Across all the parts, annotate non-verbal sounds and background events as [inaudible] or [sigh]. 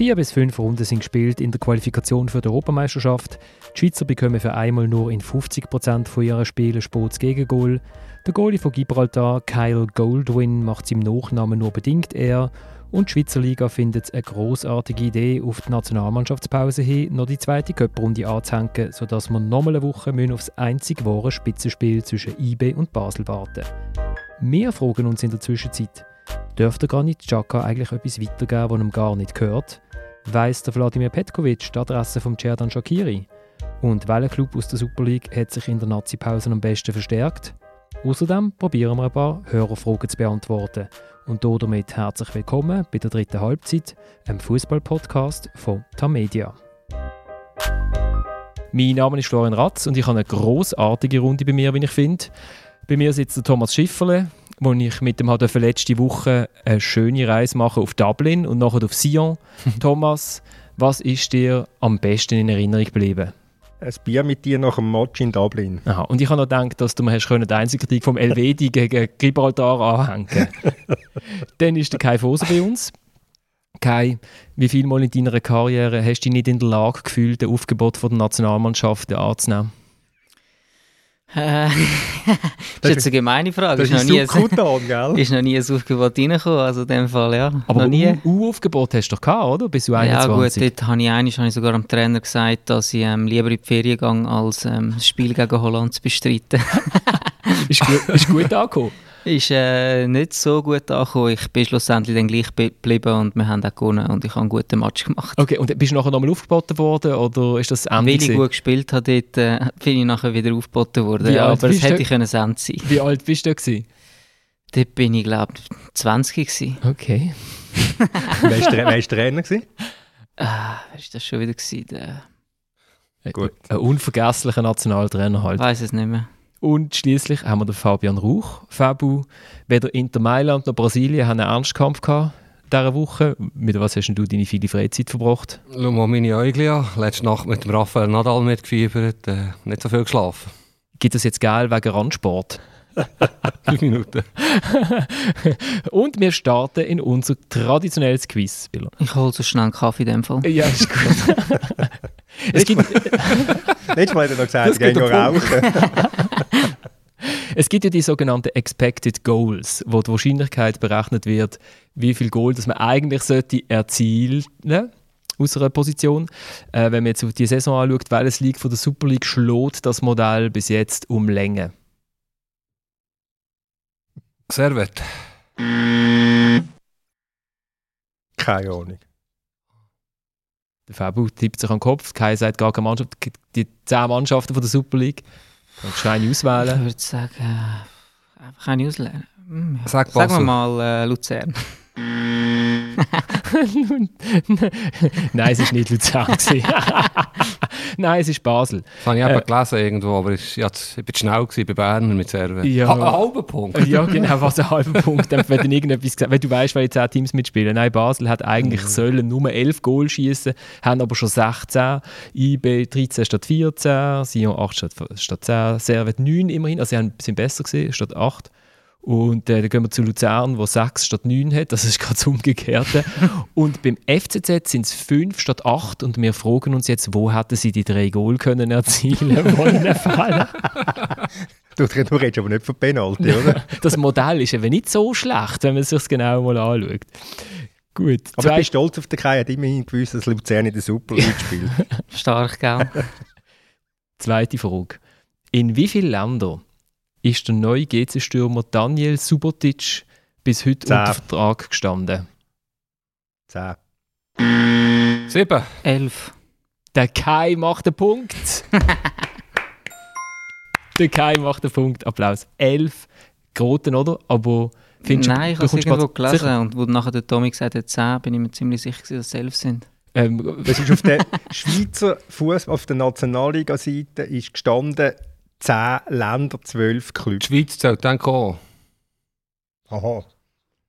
Vier bis fünf Runden sind gespielt in der Qualifikation für die Europameisterschaft. Die Schweizer bekommen für einmal nur in 50% von ihren Spielen Sports Gegengol. Der Goalie von Gibraltar, Kyle Goldwyn, macht es im Nachnamen nur bedingt eher. Und die Schweizer Liga findet es eine grossartige Idee, auf die Nationalmannschaftspause hin noch die zweite Cup-Runde anzuhängen, sodass wir nochmal eine Woche auf das einzig wahre Spitzenspiel zwischen IB und Basel warten. Wir fragen uns in der Zwischenzeit, dürfte Granit Xhaka eigentlich etwas weitergeben, was ihm gar nicht gehört? Weiss der Wladimir Petkovic die Adresse von Cerdan Shakiri? Und welcher Club aus der Super League hat sich in der Nazi-Pause am besten verstärkt? Außerdem probieren wir ein paar Hörerfragen zu beantworten. Und damit herzlich willkommen bei der dritten Halbzeit, einem Fußball-Podcast von Tamedia. Mein Name ist Florian Ratz und ich habe eine großartige Runde bei mir, wie ich finde. Bei mir sitzt der Thomas Schifferle, wo ich mit dem letzte Woche eine schöne Reise mache auf Dublin und nachher auf Sion. [laughs] Thomas, was ist dir am besten in Erinnerung geblieben? ein Bier mit dir nach dem Match in Dublin. Aha. Und ich habe noch gedacht, dass du mir hast können, die einzige Kritik vom Elvedi [laughs] gegen Gibraltar anhängen [laughs] Dann ist der Kai Foser bei uns. Kai, wie viel Mal in deiner Karriere hast du dich nicht in der Lage gefühlt, das Aufgebot der Nationalmannschaft anzunehmen? Das ist jetzt eine gemeine Frage. Das ist, [laughs] ist, noch, nie ein, gell? ist noch nie ein Aufgebot reingekommen, also in dem Fall, ja. Aber ein U-Aufgebot hast du doch gehabt, oder? Bis du 21. Ja gut, dort habe ich, einmal, habe ich sogar dem Trainer gesagt, dass ich ähm, lieber in die Ferien gehe, als ähm, das Spiel gegen Holland zu bestreiten. [laughs] ist, gut, ist gut angekommen? [laughs] ist äh, nicht so gut angekommen. Ich bin schlussendlich dann gleich geblieben und wir haben auch gewonnen und ich habe einen guten Match gemacht. Okay, und bist du nachher nochmal aufgeboten worden oder ist das Ende Weil ich gut gespielt habe, dort, äh, bin ich nachher wieder aufgeboten worden. Ja, aber es hätte ich können Ende sein Wie alt bist du gewesen? Dort bin ich, glaube ich, 20 gewesen. Okay. [laughs] wer war Trainer? Gewesen? Ah, war das schon wieder? Gewesen? Der... Gut. Ein unvergesslicher Nationaltrainer halt. Ich weiß es nicht mehr. Und schließlich haben wir den Fabian Rauch. Fabu, weder Inter Mailand noch Brasilien haben einen Ernstkampf gehabt dieser Woche. Mit was hast du deine viele Freizeit verbracht? Schau mal meine Augen an. Letzte Nacht mit dem Raphael Nadal mitgefiebert. Äh, nicht so viel geschlafen. Gibt es jetzt geil wegen Randsport? [laughs] Fünf Minuten. [laughs] Und wir starten in unser traditionelles Quiz. Ich hole so schnell einen Kaffee in dem Fall. Ja, ist gut. [laughs] es gibt... Letztes Mal hat er noch gesagt, gehen rauchen. [laughs] Es gibt ja die sogenannten Expected Goals, wo die Wahrscheinlichkeit berechnet wird, wie viel Goal das man eigentlich sollte erzielen aus einer Position. Äh, wenn man jetzt auf die Saison anschaut, welches League von der Super League schlägt das Modell bis jetzt um Länge? Servet. Keine Ahnung. Der Fabu tippt sich an den Kopf. Kai sagt gar keine Mannschaft. Die zehn Mannschaften von der Super League. Kannst du eine auswählen? Ich würde sagen, äh, einfach eine auswählen. Hm, Sag Sagen wir mal äh, Luzern. [laughs] [laughs] Nein, es war nicht Luzern. [laughs] Nein, es ist Basel. Das habe ich eben äh, gelesen irgendwo, aber ich, ja, ich war schnell gewesen bei Bern mit Server. Ja, ha, ein halber Punkt. ja, genau, was ein halber Punkt. wenn, dann irgendetwas wenn du weißt, welche 10 Teams mitspielen. Nein, Basel hat eigentlich mhm. sollen nur 11 Goal schießen, haben aber schon 16. IB 13 statt 14, Sion 8 statt, statt 10, Servet 9 immerhin. Also sie sind besser gesehen statt 8. Und äh, dann gehen wir zu Luzern, wo 6 statt 9 hat. Das ist gerade das Umgekehrte. [laughs] und beim FCZ sind es 5 statt 8. Und wir fragen uns jetzt, wo hätten sie die drei Goal können erzielen [laughs] wollen? du, du redest aber nicht von Penalty, oder? [laughs] das Modell ist eben nicht so schlecht, wenn man es sich genau mal anschaut. Gut. Aber zwei... ich bin stolz auf den Kai, er hat immerhin gewusst, dass Luzern in der Super League spielt. Stark, gell? Zweite Frage. In wie vielen Ländern ist der neue GC-Stürmer Daniel Subotic bis heute Zehn. unter Vertrag gestanden? Zehn. Sieben. Elf. Der Kai macht den Punkt. [laughs] der Kai macht den Punkt. Applaus. Elf. Groten, oder? Aber findest Nein, ich habe es irgendwo gelesen sicher? und wo nachher der Tommy gesagt hat, 10, bin ich mir ziemlich sicher, dass es 11 sind. Ähm, ist auf der Schweizer Fußball, auf der Nationalliga-Seite ist gestanden 10 Länder, 12 Clubs. Die Schweiz zählt dann auch. Aha.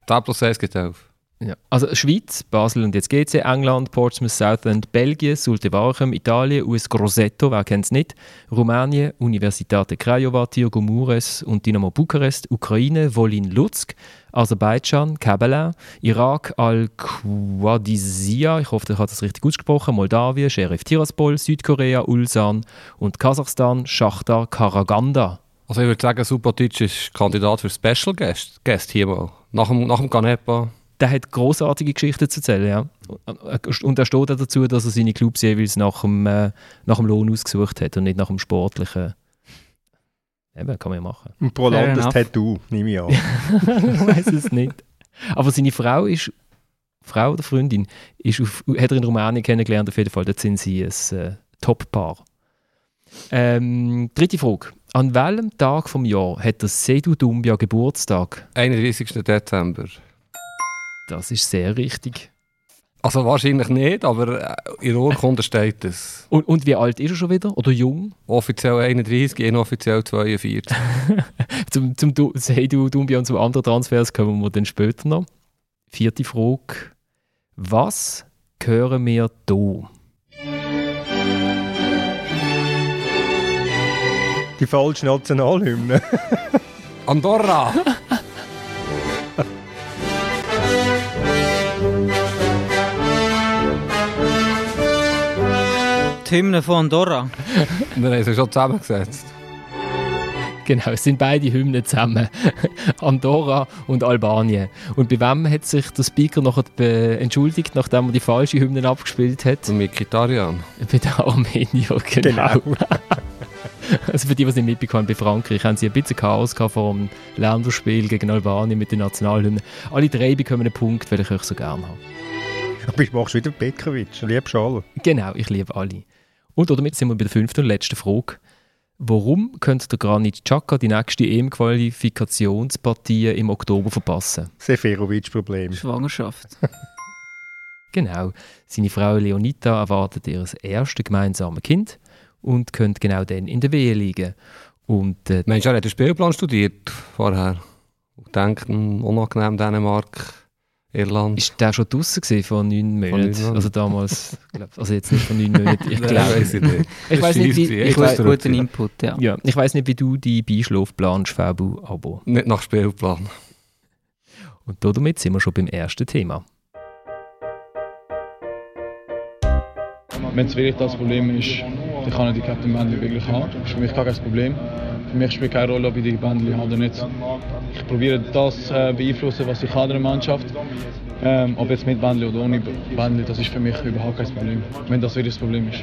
10 plus 1 gibt 11. Ja. Also Schweiz, Basel und jetzt GC, England, Portsmouth, Southend, Belgien, Sulte Warchem, Italien, US Grosseto, wer kennt es nicht, Rumänien, Universitate Craiova, Tirgo Mures und Dynamo Bukarest, Ukraine, Volin Lutsk, Aserbaidschan, Kabbalah, Irak, Al-Qadisiyah, ich hoffe, ich habe das richtig ausgesprochen, Moldawien, Sheriff Tiraspol, Südkorea, Ulsan und Kasachstan, Schachtar, Karaganda. Also ich würde sagen, Subotic ist Kandidat für Special Guest, Guest hier mal. Nach dem, nach dem Canepa. Der hat großartige Geschichten zu erzählen, ja. Und er steht auch dazu, dass er seine Clubs jeweils nach dem, äh, nach dem Lohn ausgesucht hat und nicht nach dem sportlichen. Eben, kann man ja machen. Und pro Land das enough. Tattoo, nehme ich an. [laughs] ich weiß es nicht. Aber seine Frau ist, Frau oder Freundin, ist auf, hat er in Rumänien kennengelernt, auf jeden Fall. Dort sind sie ein äh, Top-Paar. Ähm, dritte Frage. An welchem Tag vom Jahr hat der Sedu Dumbia Geburtstag? 31. Dezember. Das ist sehr richtig. Also wahrscheinlich nicht, aber äh, in der Urkunde steht es. Und, und wie alt ist er schon wieder? Oder jung? Offiziell 31, inoffiziell 42. [laughs] Zum, zum Du- Seydou Doumbia und zum anderen Transfers kommen wir dann später noch. Vierte Frage. Was hören wir hier? Die falsche Nationalhymne. Andorra! [laughs] Die Hymne von Andorra. [laughs] Wir haben sie schon zusammengesetzt. Genau, es sind beide Hymnen zusammen. [laughs] Andorra und Albanien. Und bei wem hat sich der Speaker nachher be- entschuldigt, nachdem er die falsche Hymne abgespielt hat? Und Mikitarian. Bei den Armenier, genau. Genau. [laughs] Also für die, die es nicht mitbekommen haben, bei Frankreich haben sie ein bisschen Chaos gehabt vor dem Länderspiel gegen Albanien mit den Nationalhymnen. Alle drei bekommen einen Punkt, weil ich euch so gerne habe. Du machst wieder Bekovic, liebst alle. Genau, ich liebe alle. Und damit sind wir bei der fünften und letzten Frage. Warum könnte der Granit Xhaka die nächste EM-Qualifikationspartie im Oktober verpassen? Seferovic-Problem. Schwangerschaft. [laughs] Genau, seine Frau Leonita erwartet ihr erstes gemeinsames Kind und könnte genau dann in der Wehe liegen. Und äh, Mensch, er hat den Spielplan studiert vorher. Und denkt, hm, unangenehm Dänemark, Irland. ist der schon draußen vor neun Monaten? Monaten. Also damals, glaub, also jetzt nicht vor neun Monaten, [laughs] ich glaube. ich nicht. Ich weiß nicht, wie, ich weiss- Guten Input, ja. ja, ich weiß nicht, wie du die Beischlaf planst, Fabu, aber. Nicht nach Spielplan. Und damit sind wir schon beim ersten Thema. Wenn es wirklich das Problem ist, dann kann ich die Captain Bändli wirklich haben. Das ist für mich gar kein Problem. Für mich spielt keine Rolle, ob ich die Bändli habe oder nicht. Ich probiere das äh, beeinflussen, was ich kann in der Mannschaft. Ähm, ob jetzt mit Bändli oder ohne Bändli, das ist für mich überhaupt kein Problem. Wenn das wirklich das Problem ist.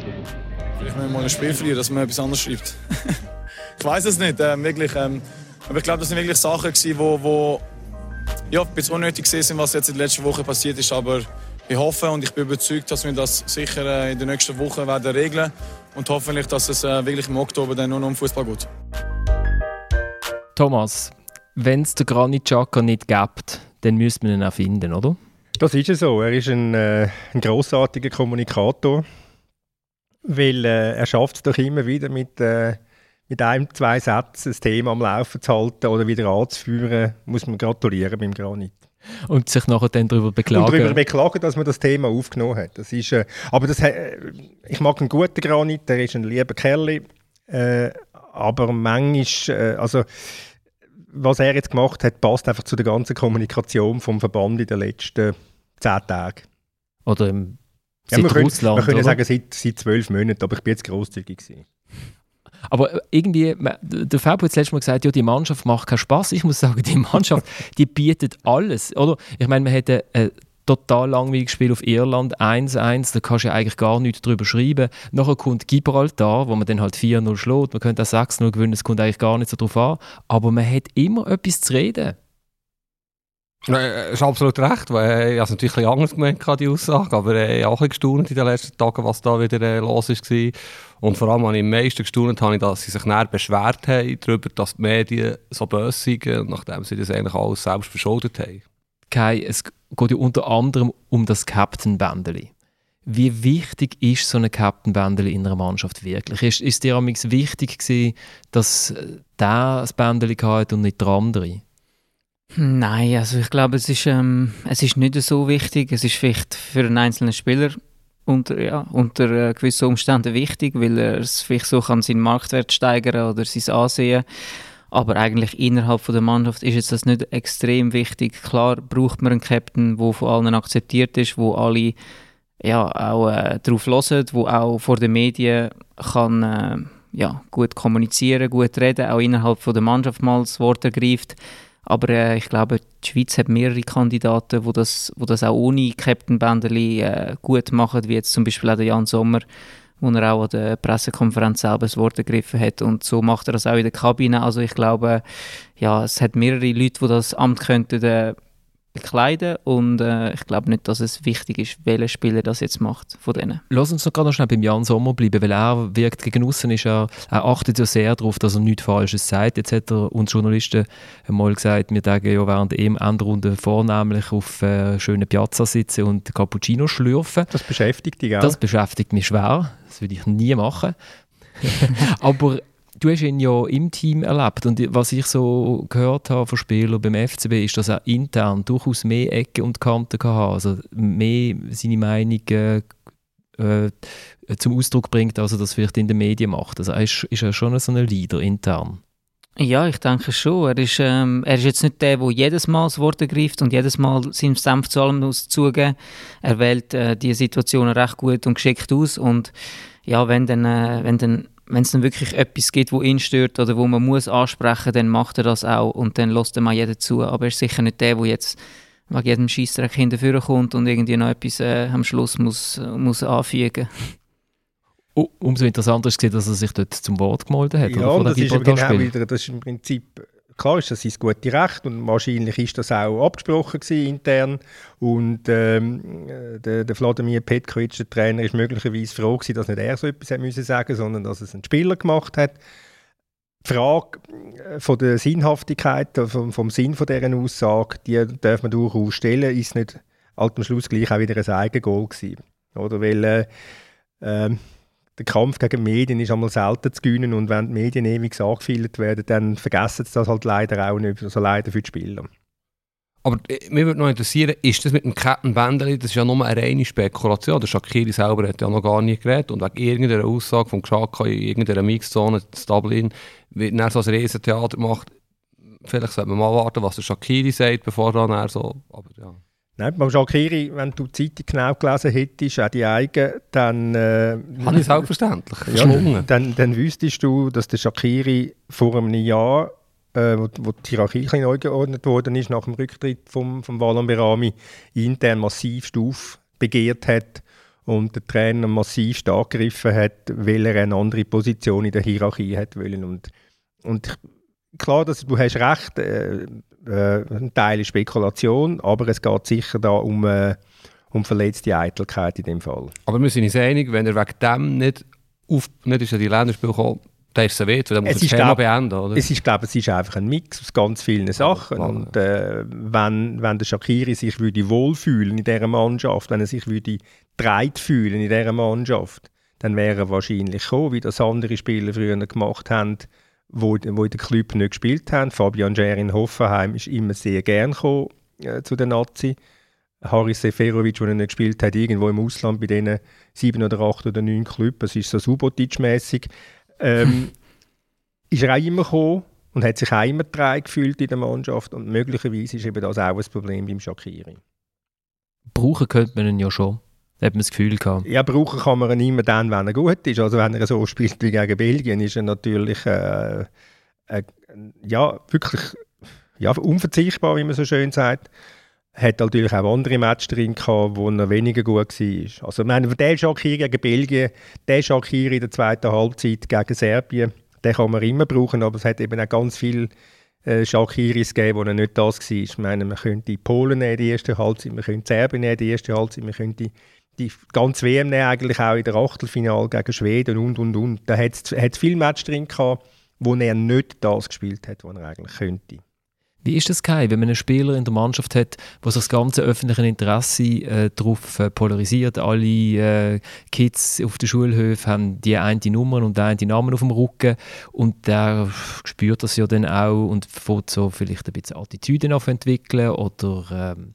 Vielleicht müssen wir mal ein Spiel verlieren, dass man etwas anderes schreibt. [laughs] ich weiß es nicht, ähm, wirklich. Ähm, aber ich glaube, das sind wirklich Sachen, gewesen, wo, wo ja, ein bisschen unnötig sind, was jetzt in der letzten Woche passiert ist. Aber ich hoffe und ich bin überzeugt, dass wir das sicher äh, in den nächsten Wochen werden regeln und hoffentlich, dass es äh, wirklich im Oktober dann nur noch um Fußball geht. Thomas, wenn es den Granit Xhaka nicht gibt, dann müsste man ihn auch finden, oder? Das ist es so. Er ist ein, äh, ein grossartiger Kommunikator, weil äh, er schafft es doch immer wieder mit, äh, mit einem, zwei Sätzen das Thema am Laufen zu halten oder wieder anzuführen. Muss man gratulieren beim Granit. Und sich nachher dann darüber Und beklagen. darüber beklagen, dass man das Thema aufgenommen hat. Das ist, äh, aber das, äh, ich mag einen guten Granit, der ist ein lieber Kerl. Äh, aber manchmal, äh, also was er jetzt gemacht hat, passt einfach zu der ganzen Kommunikation vom Verband in den letzten zehn Tagen. oder im, Ja, können, Russland. wir können oder? sagen, seit, seit zwölf Monaten, aber ich bin jetzt grosszügig gewesen. Aber äh, irgendwie, der Fabio hat das letzte Mal gesagt, ja, die Mannschaft macht keinen Spaß. Ich muss sagen, die Mannschaft, die bietet alles. Oder? Ich meine, wir hätten ein total langweiliges Spiel auf Irland, 1-1, da kannst du ja eigentlich gar nichts drüber schreiben. Nachher kommt Gibraltar, wo man dann halt 4-0 schlägt, man könnte auch 6-0 gewinnen, es kommt eigentlich gar nicht so drauf an. Aber man hat immer etwas zu reden. Nein, er ist absolut recht, weil äh, ich habe es natürlich ein bisschen anders gemeint, die Aussage, aber äh, ich habe auch ein gestaunt in den letzten Tagen, was da wieder äh, los war. Und vor allem habe ich am meisten gestaunt, habe ich, dass sie sich näher beschwert haben darüber, dass die Medien so böse sind, nachdem sie das eigentlich alles selbst verschuldet haben. Kai, es geht ja unter anderem um das Captain-Bändeli. Wie wichtig ist so ein Captain-Bändeli in einer Mannschaft wirklich? Ist, ist dir amigs wichtig gewesen, dass äh, der das Bändeli hatte und nicht der andere? Nein, also ich glaube, es ist, ähm, es ist nicht so wichtig. Es ist vielleicht für einen einzelnen Spieler unter, ja, unter äh, gewissen Umständen wichtig, weil er es vielleicht so kann seinen Marktwert steigern oder sein Ansehen. Aber eigentlich innerhalb von der Mannschaft ist jetzt das nicht extrem wichtig. Klar braucht man einen Captain, der von allen akzeptiert ist, wo alle ja, auch äh, darauf hören, wo auch vor den Medien kann äh, ja, gut kommunizieren, gut reden, auch innerhalb von der Mannschaft mal das Wort ergreift. Aber äh, ich glaube, die Schweiz hat mehrere Kandidaten, die das, wo das auch ohne Captain Benderli äh, gut machen, wie jetzt zum Beispiel auch der Jan Sommer, wo er auch an der Pressekonferenz selber das Wort ergriffen hat. Und so macht er das auch in der Kabine. Also ich glaube, ja, es hat mehrere Leute, die das Amt könnten äh, bekleiden und äh, ich glaube nicht, dass es wichtig ist, welcher Spieler das jetzt macht von denen. Lass uns noch gerade noch schnell beim Jan Sommer bleiben, weil er wirkt gegen außen ist er, er achtet ja sehr darauf, dass er nichts Falsches sagt. Jetzt hat er uns Journalisten mal gesagt, wir denken ja während der EM-Endrunde vornehmlich auf äh, schönen Piazza sitzen und Cappuccino schlürfen. Das beschäftigt dich auch? Das beschäftigt mich schwer, das würde ich nie machen. [laughs] Aber du hast ihn ja im Team erlebt und was ich so gehört habe von Spielern beim FCB ist, dass er intern durchaus mehr Ecken und Kanten hatte, also mehr seine Meinung äh, zum Ausdruck bringt, als er das vielleicht in den Medien macht. Also er ist, ist er schon so ein Leader intern. Ja, ich denke schon. Er ist, ähm, er ist jetzt nicht der, der jedes Mal das Wort ergreift und jedes Mal seinen Senf zu allem zugeben. Er wählt äh, die Situationen recht gut und geschickt aus und ja, wenn dann, äh, wenn dann wenn es dann wirklich etwas gibt, wo ihn stört oder wo man muss ansprechen, dann macht er das auch und dann lässt er mal jeder zu. Aber er ist sicher nicht der, der jetzt wegen jedem Scheissdreck hinterführen kommt und irgendwie noch etwas äh, am Schluss muss, muss anfügen Umso interessanter ist es, dass er sich dort zum Wort gemeldet hat. Ja, das ist, genau wieder, das ist im Prinzip klar ist das sein gutes Recht und wahrscheinlich ist das auch abgesprochen intern und ähm, der, der Vladimir Petkovic, der Trainer, ist möglicherweise froh gewesen, dass nicht er so etwas müssen sagen sondern dass es ein Spieler gemacht hat. Die Frage äh, von der Sinnhaftigkeit, vom, vom Sinn von dieser Aussage, die darf man durchaus stellen, ist nicht halt am Schluss gleich auch wieder ein Eigengoal gewesen. Oder? Weil äh, äh, der Kampf gegen Medien ist einmal selten zu gewinnen und wenn die Medien ewig angefeilt werden, dann vergessen sie das halt leider auch nicht, also leider für die Spieler. Aber äh, mich würde noch interessieren, ist das mit dem Kettenbändeli, das ist ja nur eine reine Spekulation. Der Shakiri selber hat ja noch gar nicht geredet und wegen irgendeiner Aussage vom Geschaka in irgendeiner Mixzone in Dublin wird er so ein Riesentheater gemacht. Vielleicht sollte man mal warten, was der Shakiri sagt, bevor er so... Aber ja. Nein, beim Shakiri, wenn du die Zeitung genau gelesen hättest, auch die eigene, dann... Äh, Habe ich selbstverständlich ja, dann, dann wüsstest du, dass der Shakiri vor einem Jahr, äh, wo, wo die Hierarchie ein neu geordnet worden ist, nach dem Rücktritt vom, vom Valon Berami, intern massiv Stuf begehrt hat und der Trainer massiv stark gegriffen hat, weil er eine andere Position in der Hierarchie hat wollen. Und, und klar, dass du hast recht, äh, äh, ein Teil ist Spekulation, aber es geht sicher da um, äh, um verletzte Eitelkeit in dem Fall. Aber wir sind uns einig, wenn er wegen dem nicht, auf, nicht ist die Länderspiel kommt, dann ist es weh, dann muss es das Thema beenden, oder? Es ist, glaube es ist einfach ein Mix aus ganz vielen Sachen. Ja, und äh, wenn, wenn der Shakiri sich würde wohlfühlen in dieser Mannschaft, wenn er sich würde dreit fühlen in dieser Mannschaft, dann wäre er wahrscheinlich gekommen, wie das andere Spieler früher gemacht haben, wo, wo in den Club nicht gespielt haben. Fabian Scher in Hoffenheim ist immer sehr gern gekommen, äh, zu den Nazi. Haris Seferovic, der nicht gespielt hat, irgendwo im Ausland bei diesen sieben oder acht oder neun Clubs, das ist so Subotic-mässig, ähm, [laughs] ist er auch immer gekommen und hat sich auch immer drei gefühlt in der Mannschaft und möglicherweise ist eben das auch ein Problem beim Shakiri. Brauchen könnte man ihn ja schon. Hat man das Gefühl gehabt. Ja, brauchen kann man ihn immer dann, wenn er gut ist. Also wenn er so spielt wie gegen Belgien, ist er natürlich äh, äh, ja, wirklich ja, unverzichtbar, wie man so schön sagt. Hat natürlich auch andere Matches drin gehabt, wo er weniger gut war. Also, ich meine, der Shakiri gegen Belgien, der Shakiri in der zweiten Halbzeit gegen Serbien, den kann man immer brauchen, aber es hat eben auch ganz viele äh, Shakiris gegeben, wo er nicht das war. Ich meine, man könnte Polen nehmen, die erste Halbzeit, man könnte Serbien nehmen, die erste Halbzeit, man könnte die ganze WM eigentlich auch in der Achtelfinale gegen Schweden und und und. Da hat es viele Matches drin gehabt, wo er nicht das gespielt hat, was er eigentlich könnte. Wie ist das Kai, wenn man einen Spieler in der Mannschaft hat, wo sich das ganze öffentliche Interesse äh, darauf äh, polarisiert? Alle äh, Kids auf den Schulhöfen haben die eine Nummer und die eine Namen auf dem Rücken und der spürt das ja dann auch und fängt so vielleicht ein bisschen Attitüden entwickeln oder ähm,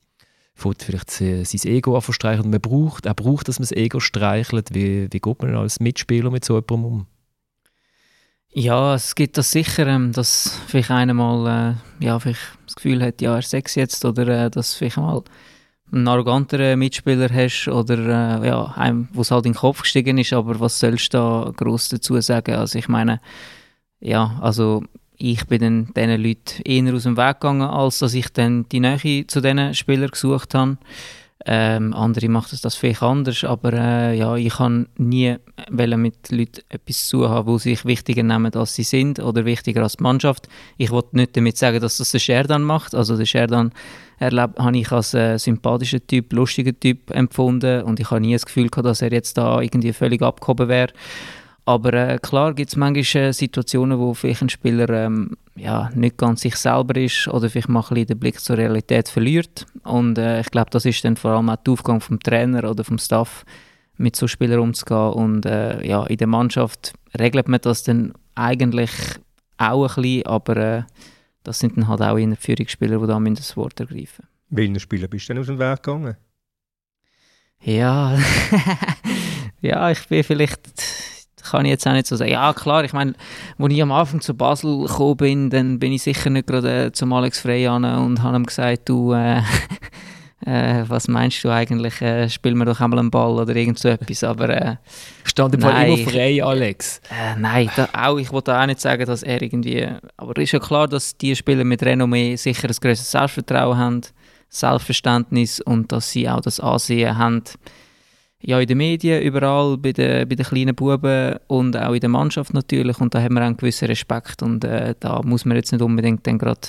fängt vielleicht sein Ego an verstreichen. Man braucht, er braucht, dass man das Ego streichelt. Wie, wie geht man als Mitspieler mit so jemandem um? Ja, es gibt das sicher, ähm, dass vielleicht einer mal äh, ja, vielleicht das Gefühl hat, ja, er sechs jetzt oder äh, dass vielleicht mal einen arroganteren Mitspieler hast oder äh, ja, einem, wo es halt in den Kopf gestiegen ist, aber was sollst du da groß dazu sagen? Also ich meine, ja, also ich bin dann diesen Leuten eher aus dem Weg gegangen, als dass ich dann die Nähe zu diesen Spielern gesucht habe. Ähm, andere machen das vielleicht anders, aber äh, ja, ich kann nie mit Leuten etwas zu haben, wo sich wichtiger nehmen, als sie sind oder wichtiger als die Mannschaft. Ich wollte nicht damit sagen, dass das der Sherdan macht. Also der Sherdan habe ich als äh, sympathischer Typ, lustiger Typ empfunden und ich habe nie das Gefühl gehabt, dass er jetzt da irgendwie völlig abgehoben wäre. Aber äh, klar gibt es manchmal äh, Situationen, wo vielleicht ein Spieler ähm, ja, nicht ganz sich selber ist oder vielleicht mal ein den Blick zur Realität verliert. Und äh, ich glaube, das ist dann vor allem auch der Aufgang vom Trainer oder vom Staff, mit so Spielern umzugehen. Und äh, ja, in der Mannschaft regelt man das dann eigentlich auch ein bisschen, aber äh, das sind dann halt auch in Führungsspieler, die da das Wort ergreifen. Welchen Spieler bist du denn aus dem Weg gegangen? Ja, [laughs] ja, ich bin vielleicht kann ich jetzt auch nicht so sagen. Ja, klar, ich meine, als ich am Anfang zu Basel gekommen bin, dann bin ich sicher nicht gerade äh, zum Alex Frey an und habe ihm gesagt, du, äh, [laughs] äh, was meinst du eigentlich, äh, spiel mir doch einmal einen Ball oder irgend so etwas, aber... Äh, Stand im Fall immer frei, Alex. Äh, nein, da, auch, ich wollte auch nicht sagen, dass er irgendwie... Aber es ist ja klar, dass die Spieler mit Renommee sicher ein größeres Selbstvertrauen haben, Selbstverständnis und dass sie auch das Ansehen haben, ja, in den Medien, überall, bei den, bei den kleinen Buben und auch in der Mannschaft natürlich. Und da haben wir auch einen gewissen Respekt und äh, da muss man jetzt nicht unbedingt dann gerade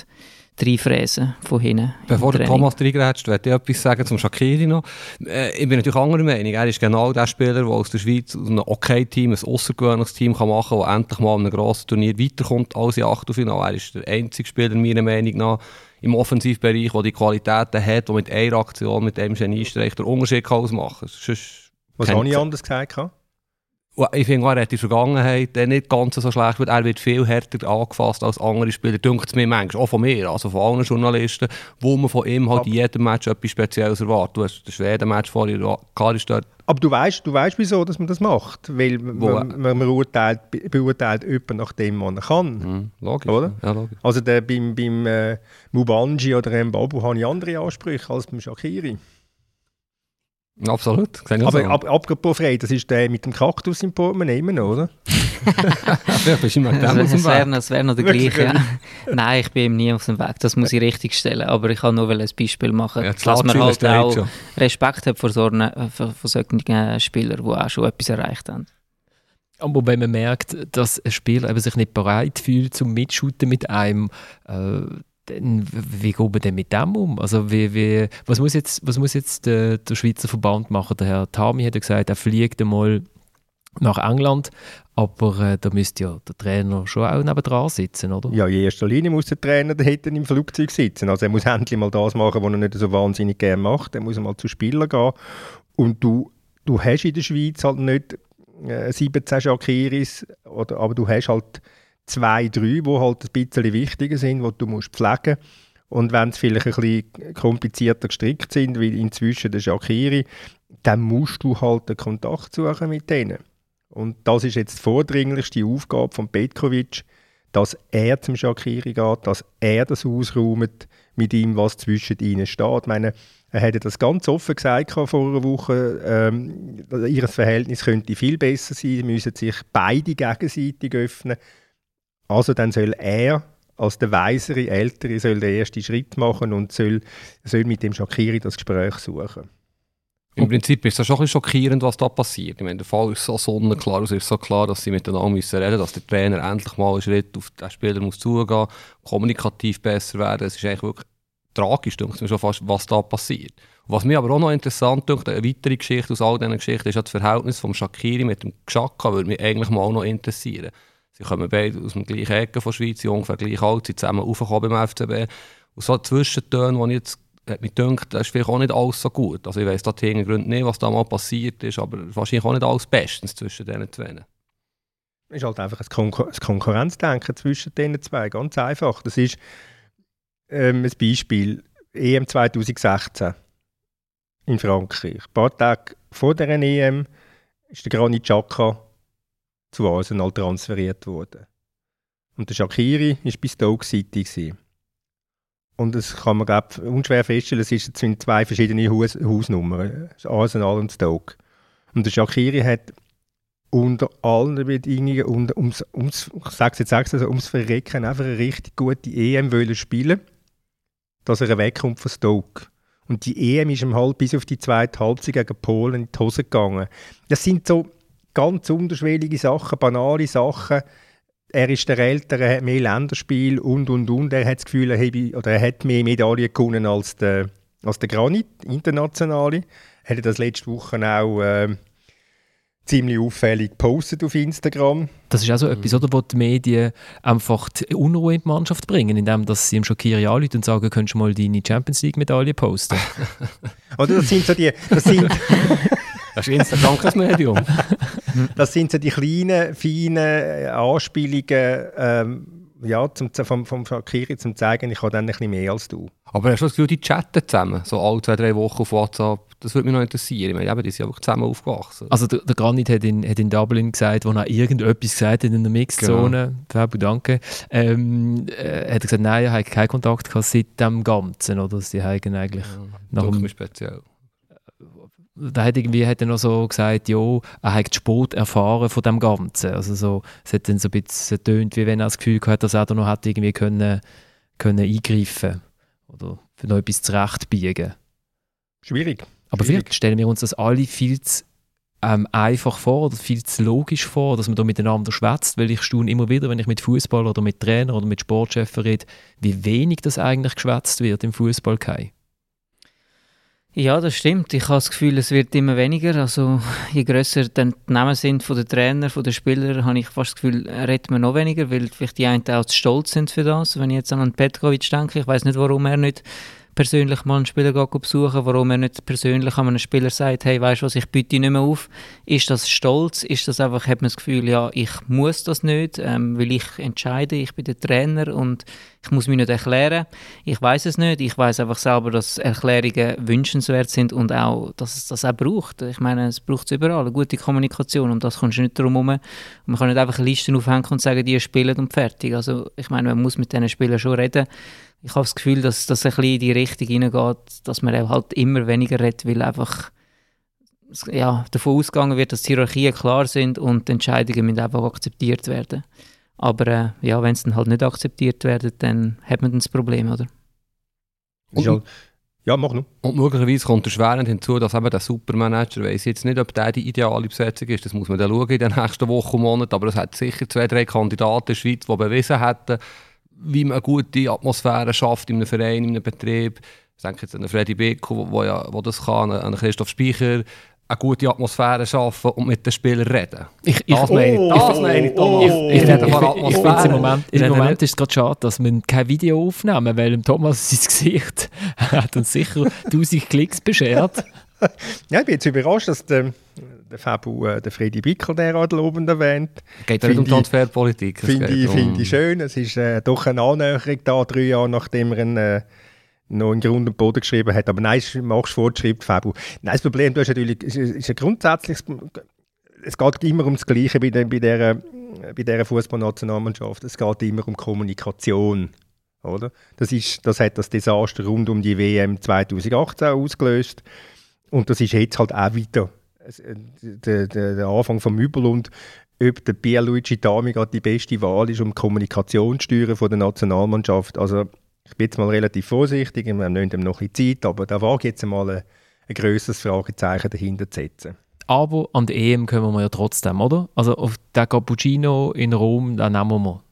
reinfräsen von hinten. Bevor der Thomas reingrätscht, möchte ich etwas sagen zum Shakiri noch. Äh, ich bin natürlich anderer Meinung. Er ist genau der Spieler, der aus der Schweiz aus einem okay-Team, ein außergewöhnliches Team kann machen kann, der endlich mal an einem grossen Turnier weiterkommt als in Achtelfinale. Er ist der einzige Spieler, meiner Meinung nach, im Offensivbereich, der die Qualitäten hat, der mit einer Aktion, mit dem Geniestreich den Unterschied ausmachen kann. Was habe ich anders gesagt? Ich finde, er hat in der Vergangenheit nicht ganz so schlecht, weil er wird viel härter angefasst als andere Spieler. Dünkt es mir manchmal, auch von mir, also von allen Journalisten, wo man von ihm halt in jedem Match etwas Spezielles erwartet. Du hast das Schweden-Match vorher, klar ist dort aber du weißt, du weißt, wieso dass man das macht, weil man, man, man urteilt, beurteilt jemanden nach dem, was er kann. Mhm, logisch. Oder? Ja, logisch. Also der, beim, beim äh, Mubanji oder Mbabu habe ich andere Ansprüche als beim Shakiri. Absolut. Aber so. ab, apropos frei, das ist der mit dem Kaktus im Portemonnaie, oder? [laughs] ja, bist immer das das wäre noch, wär noch der gleiche. Ja. [laughs] Nein, ich bin ihm nie auf dem Weg. Das muss ich richtig stellen. Aber ich kann nur ein Beispiel machen, ja, dass man halt auch schon. Respekt hat vor, so einer, vor, vor solchen Spielern, die auch schon etwas erreicht haben. Aber wenn man merkt, dass ein Spieler eben sich nicht bereit fühlt zum Mitschuten mit einem, äh, dann, wie geht man denn mit dem um? Also wie, wie, was muss jetzt, was muss jetzt der, der Schweizer Verband machen? Der Herr Tami hat ja gesagt, er fliegt einmal nach England, aber äh, da müsste ja der Trainer schon auch nebendran sitzen, oder? Ja, in erster Linie muss der Trainer hinten im Flugzeug sitzen. Also er muss endlich mal das machen, was er nicht so wahnsinnig gerne macht. Er muss mal zu Spielern gehen. Und du, du hast in der Schweiz halt nicht äh, 17 Shakiris, oder, aber du hast halt zwei, drei, die halt ein bisschen wichtiger sind, die du musst pflegen musst. Und wenn sie vielleicht ein bisschen komplizierter gestrickt sind, wie inzwischen der Shakiri, dann musst du halt den Kontakt suchen mit denen. Und das ist jetzt die vordringlichste Aufgabe von Petkovic, dass er zum Shakiri geht, dass er das ausräumt mit ihm, was zwischen ihnen steht. Ich meine, er hätte das ganz offen gesagt vor einer Woche. Ähm, ihr Verhältnis könnte viel besser sein, sie müssen sich beide gegenseitig öffnen. Also dann soll er als der weisere, ältere, soll den ersten Schritt machen und soll, soll mit dem Shakiri das Gespräch suchen. Im Prinzip ist es schon ein schockierend, was da passiert. Ich meine, der Fall ist so sonnenklar, es ist so klar, dass sie miteinander müssen reden dass der Trainer endlich mal einen Schritt auf den Spieler muss zugehen kommunikativ besser werden. Es ist eigentlich wirklich tragisch, denke ich schon fast, was da passiert. was mir aber auch noch interessant denkt, eine weitere Geschichte aus all diesen Geschichten, ist das Verhältnis von Shakiri mit dem Xhaka, würde mich eigentlich mal auch noch interessieren. Sie kommen beide aus dem gleichen Ecke von Schweiz, ungefähr gleich alt, sind zusammen aufgekommen beim FCB. Und so Zwischentöne, die ich jetzt hat mich gedacht, das ist vielleicht auch nicht alles so gut. Also ich weiss da die Hintergründe nicht, was da mal passiert ist, aber wahrscheinlich auch nicht alles bestens zwischen diesen zwei. Es ist halt einfach ein, Konkur ein Konkurrenzdenken zwischen diesen zwei, ganz einfach. Das ist ähm, ein Beispiel, EM 2016 in Frankreich. Ein paar Tage vor der EM ist der Granit Xhaka zu Arsenal transferiert worden. Und der Shakiri war bei Stoke City. Und das kann man glaub, unschwer feststellen, es sind zwei verschiedene Haus Hausnummern, Arsenal und Stoke. Und der Shakiri hat unter allen Bedingungen, und ums, ums, ich sage jetzt also, ums Verrecken einfach eine richtig gute EM wollen spielen, dass er wegkommt von Stoke. Und die EM ist ihm halt bis auf die zweite Halbzeit gegen Polen in die Hose gegangen. Das sind so ganz unterschwellige Sachen, banale Sachen, er ist der Ältere, er hat mehr Länderspiel und und und. Er hat das Gefühl, er, habe, oder er hat mehr Medaillen gewonnen als der, als der Granit, internationale. Er hat das letzte Woche auch äh, ziemlich auffällig gepostet auf Instagram. Das ist auch so etwas, oder, wo die Medien einfach die Unruhe in die Mannschaft bringen, indem dass sie ihm Schokiri anrufen und sagen, könntest du mal deine Champions League-Medaille posten? [laughs] oder das sind so die... Das sind [laughs] Das ist Instagram kein Medium. [laughs] das sind so die kleinen, feinen äh, Anspielungen ähm, ja, zum, vom, vom Shakiri, zum zeigen, ich habe dann ein bisschen mehr als du. Aber hast du das Gefühl, die chatten zusammen, so alle zwei, drei Wochen auf WhatsApp? Das würde mich noch interessieren. Ich meine, eben, die sind einfach zusammen aufgewachsen. Also der, der Granit hat in, hat in Dublin gesagt, wo er irgendetwas gesagt hat in der Mixzone, genau. Fabu, danke, ähm, äh, hat er gesagt, nein, er hat keinen Kontakt gehabt seit dem Ganzen, oder? Sie haben eigentlich ja, nach dem, speziell da hat irgendwie hat er noch so gesagt, ja, er hat Sport erfahren von dem Ganzen. Also so, es hat dann so ein bisschen tönt, wie wenn er das Gefühl hat, dass er da noch hat irgendwie können, können eingreifen oder für noch etwas zurechtbiegen. Schwierig. Aber Schwierig. vielleicht stellen wir uns das alle viel zu ähm, einfach vor oder viel zu logisch vor, dass man da miteinander schwätzt, weil ich staune immer wieder, wenn ich mit Fußball oder mit Trainer oder mit Sportchefs rede, wie wenig das eigentlich geschwätzt wird im Fußball. Ja, das stimmt. Ich habe das Gefühl, es wird immer weniger. Also, [laughs] je grösser die Namen sind von den Trainer, von den Spielern, habe ich fast das Gefühl, redet man noch weniger, weil vielleicht die einen auch zu stolz sind für das. Wenn ich jetzt an Petkovic denke, ich weiß nicht, warum er nicht persönlich mal einen Spieler besuchen warum er nicht persönlich an einem Spieler sagt, hey, weißt du was, ich biete nicht mehr auf. Ist das Stolz? Ist das einfach, hat man das Gefühl, ja, ich muss das nicht, ähm, weil ich entscheide, ich bin der Trainer und ich muss mich nicht erklären. Ich weiß es nicht. Ich weiß einfach selber, dass Erklärungen wünschenswert sind und auch, dass es das auch braucht. Ich meine, es braucht es überall, eine gute Kommunikation und das kommst du nicht drum herum. Man kann nicht einfach Listen aufhängen und sagen, die spielen und fertig. Also ich meine, man muss mit diesen Spielern schon reden ich habe das Gefühl, dass das ein bisschen in die Richtung hineingeht, dass man halt immer weniger redet, weil einfach ja, davon ausgegangen wird, dass die Hierarchien klar sind und die Entscheidungen müssen einfach akzeptiert werden. Aber äh, ja, wenn sie dann halt nicht akzeptiert werden, dann hat man dann das Problem, oder? Und, ja, mach nur. Und möglicherweise kommt erschwerend hinzu, dass eben der Supermanager weiß jetzt nicht, ob der die ideale Besetzung ist. Das muss man dann schauen in den nächsten Wochen und Monaten. Aber es hat sicher zwei, drei Kandidaten in der Schweiz, die bewiesen hätten, wie man eine gute Atmosphäre schafft in einem Verein, in einem Betrieb. Ich denke jetzt an Freddy Beko, wo, wo, ja, wo das kann, an Christoph Speicher, eine gute Atmosphäre schaffen und mit den Spielern reden. Ich, ich, das meine ich, das meine ich, Thomas. Ich, ich, rede von Atmosphäre. Im Moment, im Moment ist es gerade schade, dass wir kein Video aufnehmen, weil Thomas sein [laughs] Gesicht hat uns sicher 1000 Klicks beschert. ja, ich bin jetzt überrascht, dass der, der Fabu, äh, der Freddy Bickel derart lobend erwähnt. Geht ja nicht um Transferpolitik. Finde ich, um... find ich schön. Es ist äh, doch eine Annäherung da, drei Jahre nachdem er einen, äh, noch einen Grund und Boden geschrieben hat. Aber nein, machst fortschritt, Fabu. Nein, das Problem du hast natürlich, ist, ist ein grundsätzliches, es geht immer ums Gleiche bei, der, bei dieser, bei dieser Fußballnationalmannschaft. Es geht immer um Kommunikation. Oder? Das, ist, das hat das Desaster rund um die WM 2018 ausgelöst. Und das ist jetzt halt auch wieder der, der, der Anfang vom Übel und ob der Pierluigi Dami gerade die beste Wahl ist, um die Kommunikation zu steuern von der Nationalmannschaft. Also ich bin jetzt mal relativ vorsichtig, wir nehmen ihm noch ein bisschen Zeit, aber da wage jetzt mal ein, ein grösseres Fragezeichen dahinter zu setzen. Aber an der EM kommen wir ja trotzdem, oder? Also auf den Cappuccino in Rom, den nehmen wir.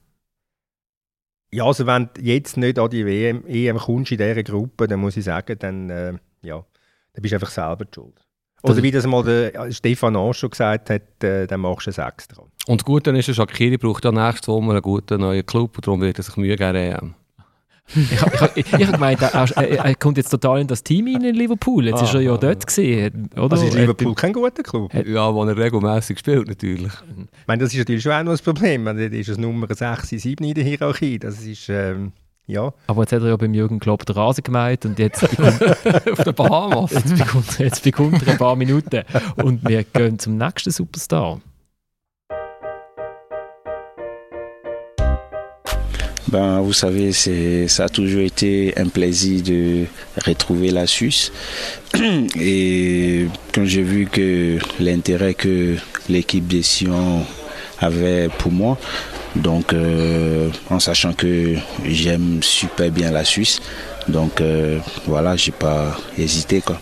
Ja, also wenn du jetzt nicht an die WM, EM kommst in dieser Gruppe, dann muss ich sagen, dann, äh, ja, dann bist du einfach selber schuld. Oder wie das mal der Stefan Ansch schon gesagt hat, äh, dann machst du es extra. Und gut, dann ist der Shakiri braucht ja nächstes Sommer einen guten neuen Club und darum wird er sich Mühe geben. [laughs] ich habe ich, ich, hab gemeint, er, er, er, kommt jetzt total in das Team in Liverpool. Jetzt ah, ist er ja dort gesehen, oder? Also ist Liverpool kein guter Club? Ja, wo er regelmäßig spielt natürlich. Ich meine, das ist natürlich schon auch noch das Problem. Das ist es Nummer 6, 7 in der Hierarchie. Das ist... Ähm ja. Aber jetzt hat er ja beim Jürgen Klopp den Rasen gemeint und jetzt [laughs] auf den Bahamas. Jetzt bekommt, jetzt bekommt er ein paar Minuten. Und wir gehen zum nächsten Superstar. Ben, vous savez, ça a toujours été un plaisir de retrouver la Suisse. Et quand j'ai vu que l'intérêt que l'équipe des Sion avait pour moi, donc euh, en sachant que j'aime super bien la Suisse, donc euh, voilà, j'ai pas hésité quoi.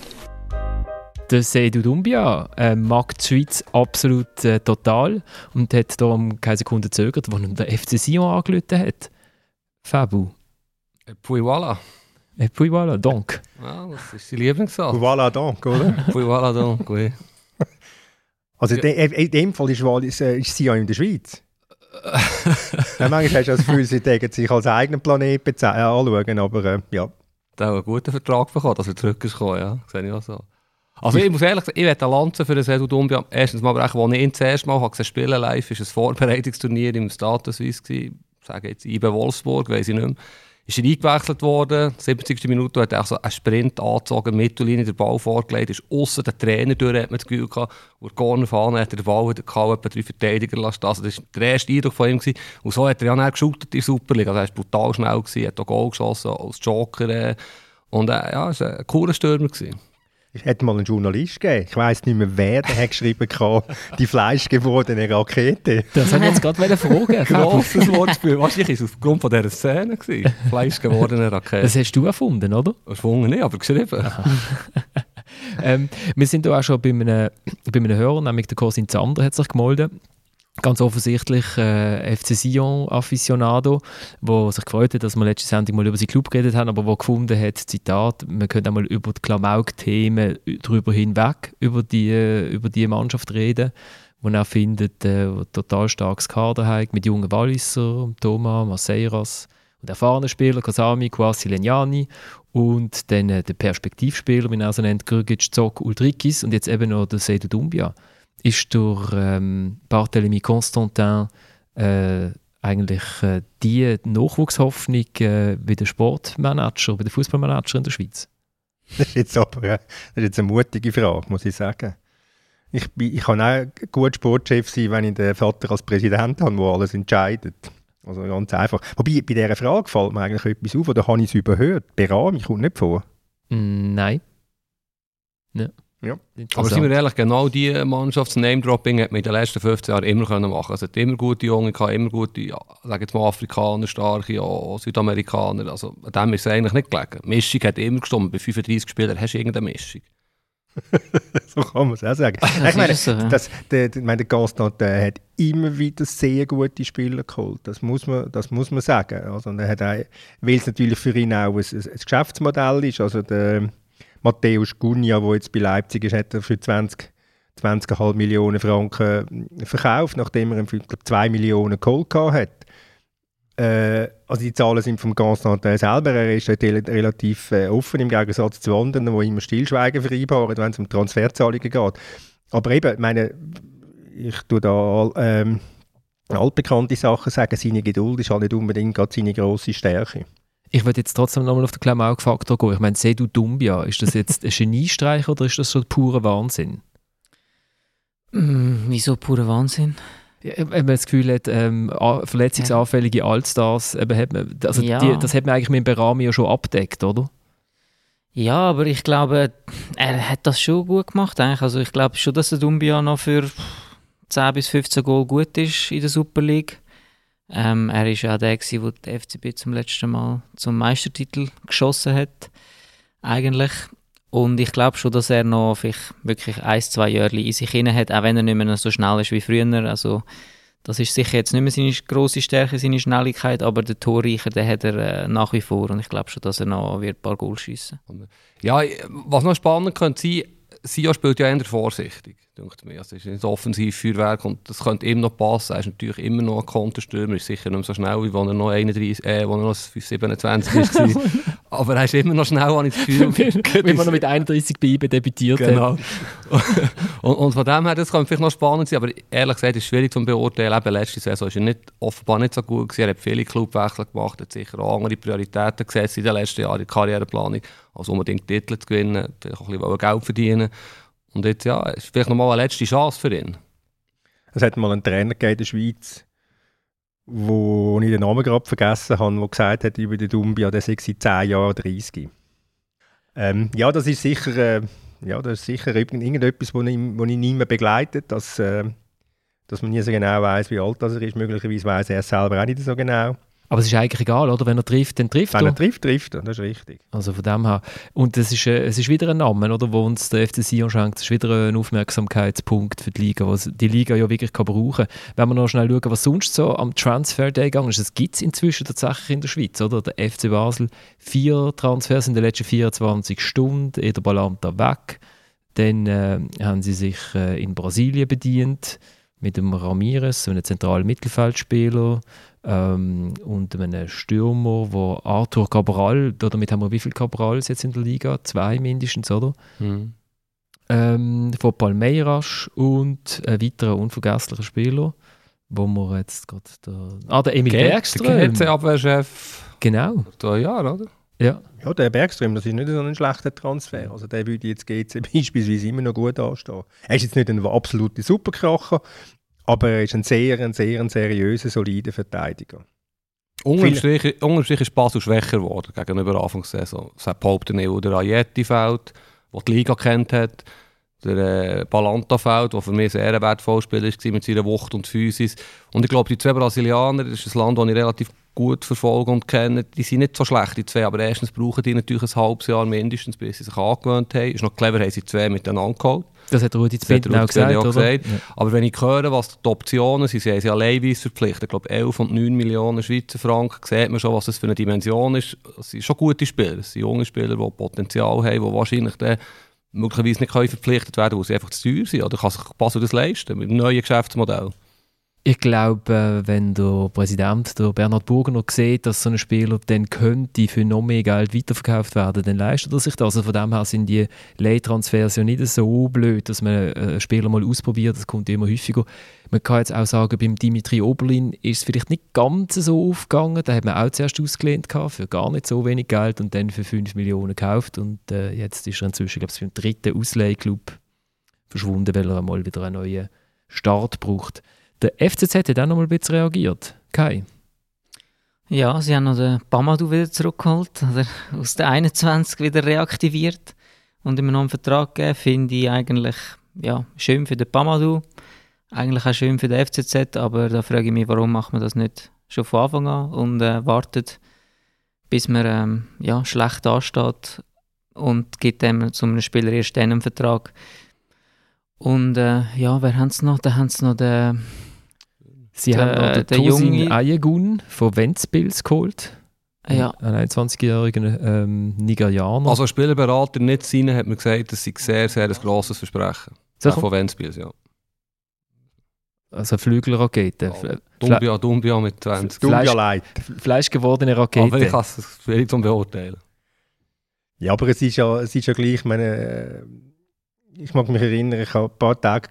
Der Seydou Dumbia äh, mag die Schweiz absolut äh, total und hat darum keine Sekunde gezögert, als er der FC Sion angelötet hat. Fabu. Et puis voilà. Et puis voilà, donc. Ja, das ist die Lieblingssatz. Voilà donc, oder? puis voilà donc, oui. [laughs] Also in, in dem Fall ist, ist, äh, ist sie ja in der Schweiz. [laughs] ja, manchmal hast du das Gefühl, sie denken sich als eigenen Planet äh, anschauen, aber äh, ja. Da hat einen guten Vertrag bekommen, dass er zurück ist gekommen, ja. Sehe ich auch so. Also ich muss ehrlich sagen, ich werde eine Lanze für den Sedu Dumbia. Erstens mal, als ich ihn das erste Mal habe spielen live, war ein Vorbereitungsturnier im Status Suisse sage jetzt IBE Wolfsburg, weiß ich nicht mehr, ist er eingewechselt worden. 70. Minute hat er so einen Sprint angezogen, Mittellinie der Ball vorgelegt, ist außen der Trainer durch, hat man das Gefühl gehabt, er Corner fahren hat er den Ball wieder gehabt, etwa drei Verteidiger lassen. Also das war der erste Eindruck von ihm. Gewesen. Und so hat er ja dann geschootet in der Superliga. Also er war brutal schnell, gewesen, hat auch Goal geschossen als Joker. Äh, und äh, ja, er war ein cooler Stürmer. Gewesen. Es hätte mal einen Journalist gegeben. Ich weiss nicht mehr, wer der hat geschrieben hat, [laughs] die fleischgewordene Rakete. Das habe ich jetzt gerade fragen. [laughs] Grosses Wortspiel. Wahrscheinlich war es aufgrund von dieser Szene. Gewesen. Fleischgewordene Rakete. Das hast du erfunden, oder? Erfunden nicht, aber geschrieben. [laughs] ähm, wir sind da auch schon bei einem, bei einem Hörer, nämlich der Corsin Zander hat sich gemeldet ganz offensichtlich äh, FC Sion Aficionado, wo sich gefreut hat, dass wir letzte Sendung mal über seinen Club geredet haben, aber wo gefunden hat, Zitat, man könnte einmal über die Klamauk-Themen drüber hinweg über die, äh, über die Mannschaft reden, wo er findet, äh, total starkes Kader hat, mit jungen Walliser, Thomas, Maceiras und erfahrenen Spielern, Kasami, Kwasi Legnani und dann äh, der Perspektivspieler, wie er so nennt, Grgic, Zok, Ulrikis und jetzt eben noch der Seydou Dumbia ist durch ähm, Barthélemy Constantin äh, eigentlich äh, die Nachwuchshoffnung äh, wie der Sportmanager, wie der Fußballmanager in der Schweiz? [laughs] Das ist jetzt aber das ist jetzt eine mutige Frage, muss ich sagen. Ich, bin, ich kann auch gut Sportchef sein, wenn ich den Vater als Präsident habe, der alles entscheidet. Also ganz einfach. Wobei, bei dieser Frage fällt mir eigentlich etwas auf, oder habe ich es überhört? Berami kommt nicht vor. Mm, nein. Ja. Ja. Aber sind wir ehrlich, genau diese Mannschafts-Name-Dropping hat man in den letzten 15 Jahren immer können machen Also es hat immer gute Junge gehabt, immer gute, ja, sagen jetzt mal Afrikaner, starke, ja, Südamerikaner. Also an dem ist es eigentlich nicht gelegen. Mischung hat immer gestimmt. Bei 35 Spielern hast du irgendeine Mischung. [laughs] so kann man es auch sagen. ich meine, so, ja. das, der, der, meine, der Gaston der hat immer wieder sehr gute Spieler geholt. Das muss man, das muss man sagen. Also, er hat auch, weil es natürlich für ihn auch ein, ein Geschäftsmodell ist. Also der, Matthäus Gunja, der jetzt bei Leipzig ist, hat er für 20 20,5 Millionen Franken verkauft, nachdem er im 2 Millionen geholt hat. Äh, also die Zahlen sind vom Constantin selber. Er ist relativ äh, offen im Gegensatz zu anderen, die immer Stillschweigen vereinbaren, wenn es um Transferzahlungen geht. Aber eben, meine, ich tue da ähm, altbekannte Sachen sagen, seine Geduld ist halt nicht unbedingt seine grosse Stärke. Ich würde jetzt trotzdem nochmal auf den Klamauk-Faktor gehen. Ich meine, Sedu Dumbia, ist das jetzt ein Geniestreich oder ist das so purer Wahnsinn? Mm, wieso purer Wahnsinn? Ja, wenn man das Gefühl hat, ähm, verletzungsanfällige ja. Allstars, eben hat man, also ja. die, das hat man eigentlich mit dem Berami ja schon abdeckt, oder? Ja, aber ich glaube, er hat das schon gut gemacht. Eigentlich. Also ich glaube schon, dass der Dumbia noch für 10 bis 15 Goal gut ist in der Super League. Ähm, er war auch der, der die FCB zum letzten Mal zum Meistertitel geschossen hat. Eigentlich. Und ich glaube schon, dass er noch vielleicht wirklich ein, zwei Jahre in sich hinein hat, auch wenn er nicht mehr so schnell ist wie früher. Also, das ist sicher jetzt nicht mehr seine grosse Stärke, seine Schnelligkeit, aber der Torreicher, den hat er äh, nach wie vor und ich glaube schon, dass er noch wird ein paar Goals schiessen Ja, was noch spannend könnte sein, Sia spielt ja eher vorsichtig. Denkt mir. Also, es ist ein Offensivfeuerwerk und das könnte ihm noch passen. Er ist natürlich immer noch ein Konterstürmer, ist sicher nicht mehr so schnell, wie wenn er noch 31, äh, wo er noch 27 war. [laughs] Aber er ist immer noch schnell, habe ich das Gefühl. [laughs] Wie man noch mit 31 bei IBE debütiert Genau. hat. [laughs] und, und von dem her, das kann vielleicht noch spannend sein, aber ehrlich gesagt ist es schwierig zu beurteilen. Eben letzte Saison ist er nicht, offenbar nicht so gut gewesen. Er hat viele Clubwechsel gemacht, hat sicher auch andere Prioritäten gesetzt in den letzten Jahren in der Karriereplanung, als unbedingt Titel zu gewinnen, vielleicht auch ein bisschen Geld verdienen. Und jetzt, ja, ist vielleicht nochmal eine letzte Chance für ihn. Es hat mal einen Trainer in der Schweiz, wo ich den Namen gerade vergessen habe, der gesagt hat über den Dumbia, der sei seit 10 Jahren 30. Ähm, ja, das ist sicher, äh, ja, das ist sicher irgend- irgendetwas, ich, wo ich nicht mehr begleitet, dass, äh, dass man nie so genau weiß, wie alt er ist. Möglicherweise weiß er selber auch nicht so genau. Aber es ist eigentlich egal, oder? Wenn er trifft, dann trifft Wenn er. er trifft, trifft er, das ist richtig. Also von dem her. Und das ist, äh, es ist wieder ein Name, oder, wo uns der FC Sion schenkt. Es ist wieder ein Aufmerksamkeitspunkt für die Liga, was die Liga ja wirklich kann brauchen kann. Wenn wir noch schnell schauen, was sonst so am Transfer Day gegangen ist, das gibt es inzwischen tatsächlich in der Schweiz, oder? Der FC Basel, vier Transfers in den letzten 24 Stunden, Eder Balanta weg. Dann äh, haben sie sich äh, in Brasilien bedient mit dem Ramirez, so einem zentralen Mittelfeldspieler ähm, und einem Stürmer, wo Arthur Cabral, damit haben wir wie viele Cabrals jetzt in der Liga? Zwei mindestens, oder? Hm. Ähm, von Palmeiras und ein weiterer unvergesslicher Spieler, wo wir jetzt gerade da... Ah, der Emil Bergström. Der GC-Abwehrchef Genau, vor zwei Jahren, oder? ja. Ja, der Bergström, das ist nicht so ein schlechter Transfer. Also der würde jetzt GC [laughs] beispielsweise immer noch gut anstehen. Er ist jetzt nicht ein absoluter Superkracher, aber er ist ein sehr, ein sehr ein seriöser, solider Verteidiger. Unterm Strich, ist Basel schwächer geworden gegenüber Anfangssaison. Es hat behauptet der Ajetti fällt, der die Liga kennt hat. Der äh, Balanta fällt, der für mich ein sehr wertvoller Spieler war mit seiner Wucht und Physis. Und ich glaube, die zwei Brasilianer, das ist ein Land, das ich relativ gut verfolge und kenne, die sind nicht so schlecht, die zwei. Aber erstens brauchen die natürlich ein halbes Jahr mindestens, bis sie sich angewöhnt haben. Ist noch clever, haben sie zwei miteinander geholt. Das hat Rudi Das hat Zbinden auch gesagt, auch gesagt. Aber wenn ich höre, was die Optionen sind, sie haben sie alleinweise verpflichtet. Ich glaube, 11 und 9 Millionen Schweizer Franken, sieht man schon, was das für eine Dimension ist. Es sind schon gute Spieler. Es sind junge Spieler, die Potenzial haben, die wahrscheinlich dann möglicherweise nicht können verpflichtet werden weil sie einfach zu teuer sind. Oder kann sich Basel das leisten mit dem neuen Geschäftsmodell? Ich glaube, äh, wenn der Präsident, der Bernhard Burgener, sieht, dass so ein Spieler dann könnte für noch mehr Geld weiterverkauft werden, dann leistet er sich das. Also von dem her sind die Leihtransfers ja nicht so blöd, dass man äh, einen Spieler mal ausprobiert. Das kommt immer häufiger. Man kann jetzt auch sagen, beim Dimitri Oberlin ist es vielleicht nicht ganz so aufgegangen. Da hat man auch zuerst ausgelehnt für gar nicht so wenig Geld und dann für 5 Millionen gekauft. Und äh, jetzt ist er inzwischen, glaube ich, den dritten Ausleihclub verschwunden, weil er einmal wieder einen neuen Start braucht. Der FCZ hat auch noch mal ein bisschen reagiert. Kai? Ja, sie haben noch den Pamadou wieder zurückgeholt, oder aus der 21 wieder reaktiviert und ihm noch einen Vertrag gegeben. Finde ich eigentlich ja, schön für den Pamadou, eigentlich auch schön für den FCZ, aber da frage ich mich, warum macht man das nicht schon von Anfang an und äh, wartet, bis man ähm, ja, schlecht ansteht und gibt dem zu einem Spieler erst einen Vertrag. Und äh, ja, wer haben sie noch? Da haben sie noch den Sie Der- haben noch den der Tosin junge- Ayegun von Ventspils geholt. ja, Ein 21-jähriger ähm, Nigerianer. Also Spielerberater nicht sein, hat mir gesagt, das sei sehr, sehr ein grosses Versprechen. Sicher? Von Ventspils, ja. also Flügelrakete. Dumbia, Dumbia mit 20. Tut mir Fleisch- leid. Fleischgewordene Aber ich Rakete. kann es schwierig zum beurteilen. Ja, aber es ist ja, es ist ja gleich, ich meine, äh, ich mag mich erinnern, ich habe ein paar Tage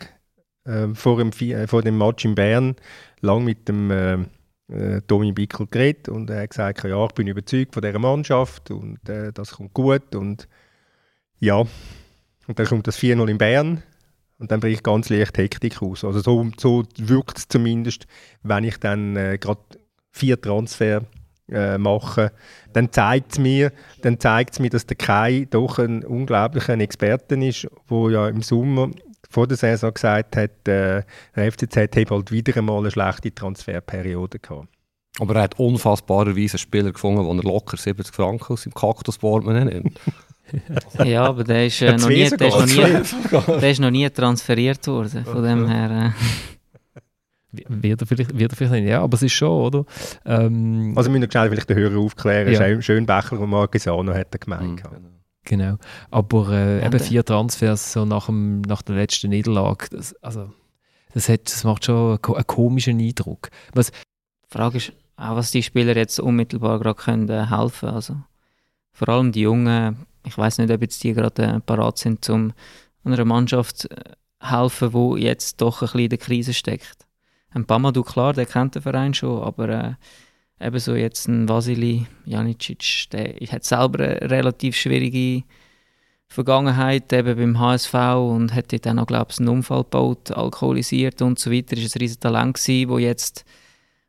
äh, vor, dem, äh, vor dem Match in Bern lang mit dem äh, äh, Tommy Bickel geredet und er hat gesagt, ja, ich bin überzeugt von dieser Mannschaft und äh, das kommt gut und ja, und dann kommt das 4-0 in Bern und dann bricht ganz leicht Hektik aus. Also so, so wirkt es zumindest, wenn ich dann äh, gerade vier Transfer äh, mache, dann zeigt es mir, mir, dass der Kai doch ein unglaublicher Experte ist, wo ja im Sommer vor der Saison gesagt hat, äh, der FCZ hat halt wieder einmal eine schlechte Transferperiode gehabt. Aber er hat unfassbarerweise einen Spieler gefunden, der er locker 70 Franken aus dem Kaktusportemonnaie nimmt. [laughs] ja, aber der ist, äh, Ja, noch, nie, der, ist noch nie, [laughs] der ist noch nie transferiert worden. Von dem her. Äh, Wird er vielleicht, wird er vielleicht nicht, ja, aber es ist schon, oder? Ähm, Also müssen wir schnell vielleicht den Hörer aufklären. Ja. Schön, Schönbecher und Marquesano hat er gemeint. Mhm. Genau. Aber äh, eben vier Transfers so nach, dem, nach der letzten Niederlage, das, also, das, hat, das macht schon einen, ko- einen komischen Eindruck. Was, Die Frage ist auch, was die Spieler jetzt unmittelbar gerade können äh, helfen. Also vor allem die Jungen, ich weiß nicht, ob jetzt die gerade äh, parat sind, um einer Mannschaft äh, helfen, wo jetzt doch ein bisschen in der Krise steckt. Ein Pamadou, klar, der kennt den Verein schon, aber äh, ebenso jetzt ein Vasili Janicic, der hat selber eine relativ schwierige Vergangenheit eben beim HSV und hat dort auch noch, glaube ich, einen Unfall gebaut, alkoholisiert und so weiter. Ist ein riesen Talent gewesen, wo jetzt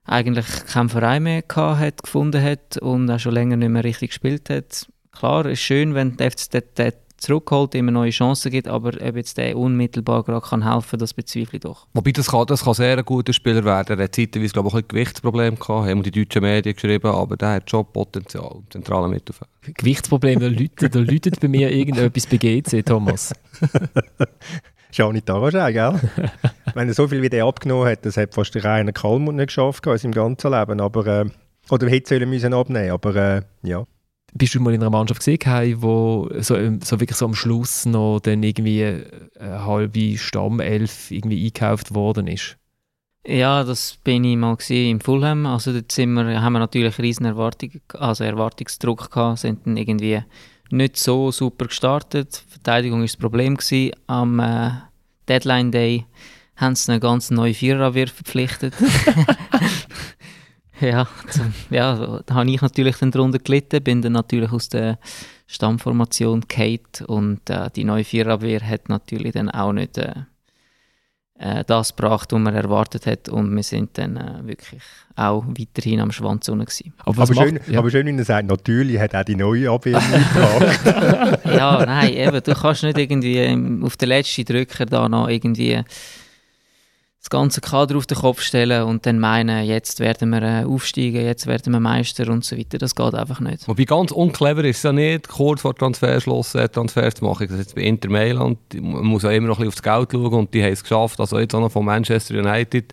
eigentlich keinen Verein mehr hat, gefunden hat und auch schon länger nicht mehr richtig gespielt hat. Klar, ist schön, wenn der den zurückholt, ihm eine neue Chance gibt, aber ob jetzt der unmittelbar gerade kann helfen, das bezweifle ich doch. Wobei, das kann, das kann sehr ein guter Spieler werden. Er hat zeitweise, glaube ich, ein Gewichtsproblem gehabt, haben die deutschen Medien geschrieben, aber der hat schon Potenzial im zentralen Mittelfeld. Gewichtsproblem, da läutet, da läutet bei mir irgendetwas bei GC, Thomas. [laughs] Schani Taraschei, gell? [laughs] Wenn er so viel wie der abgenommen hat, das hat fast der Rainer Kalmund nicht geschafft in seinem ganzen Leben. Aber, äh, oder hätte sollen müssen abnehmen aber äh, ja. Bist du mal in einer Mannschaft gesehen, wo so, ähm, so wirklich so am Schluss noch dann irgendwie eine halbe Stammelf irgendwie eingekauft worden ist? Ja, das bin ich mal gesehen im Fulham. Also dort sind wir, haben wir natürlich riesen Erwartungen, also Erwartungsdruck gehabt, sind dann irgendwie nicht so super gestartet. Die Verteidigung ist das Problem gewesen. Am äh, Deadline Day haben sie eine ganz neue Viererabwehr verpflichtet. [laughs] ja, zum, ja, da habe ich natürlich dann darunter gelitten, bin dann natürlich aus der Stammformation Kate und äh, die neue Viererabwehr hat natürlich dann auch nicht äh, äh, das gebracht, was man erwartet hat und wir sind dann äh, wirklich auch weiterhin am Schwanz unten gewesen. Aber, Aber schön, macht, ja. aber schön, wenn er sagt, natürlich hat auch die neue Abwehr mitgebracht. [laughs] ja, nein, eben, du kannst nicht irgendwie auf den letzten Drücker da noch irgendwie das ganze Kader auf den Kopf stellen und dann meinen, jetzt werden wir äh, aufsteigen, jetzt werden wir Meister und so weiter. Das geht einfach nicht. Wobei ganz unclever ist es ja nicht, kurz vor Transferschluss äh, Transfers zu machen. Das jetzt bei Inter Mailand, man muss ja immer noch ein bisschen aufs Geld schauen und die haben es geschafft. Also jetzt auch noch von Manchester United.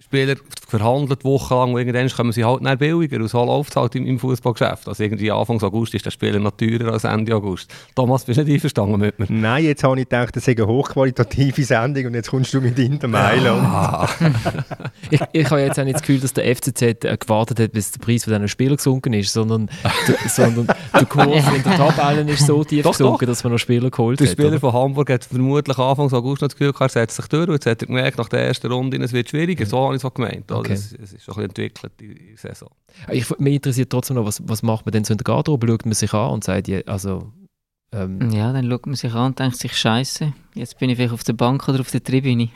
Spieler verhandelt wochenlang und irgendwann kommen sie halt nicht billiger und so läuft es halt im, im Fußballgeschäft. Also irgendwie Anfang August ist der Spieler noch teurer als Ende August. Thomas, bist du nicht einverstanden mit mir? Nein, jetzt habe ich gedacht, das sei eine hochqualitative Sendung und jetzt kommst du mit Inter Mailand. Ah, [laughs] ich, ich habe jetzt auch nicht das Gefühl, dass der FCZ äh, gewartet hat, bis der Preis von diesen Spielern gesunken ist, sondern, du, [laughs] sondern der Kurs in der Tabelle ist so tief Doch, gesunken, dass man noch Spieler geholt der hat. Spieler oder? von Hamburg hat vermutlich Anfang August noch das Gefühl gehabt, er setzt sich durch und jetzt hat er gemerkt, nach der ersten Runde, es wird schwieriger. So habe ich es auch gemeint. Okay. es, es ist schon ein bisschen entwickelt, die Saison. Ich, mich interessiert trotzdem noch, was, was macht man denn so in der Garderobe? Schaut man sich an und sagt, ja, also, ähm, Ja, dann schaut man sich an und denkt sich, Scheiße, jetzt bin ich vielleicht auf der Bank oder auf der Tribüne.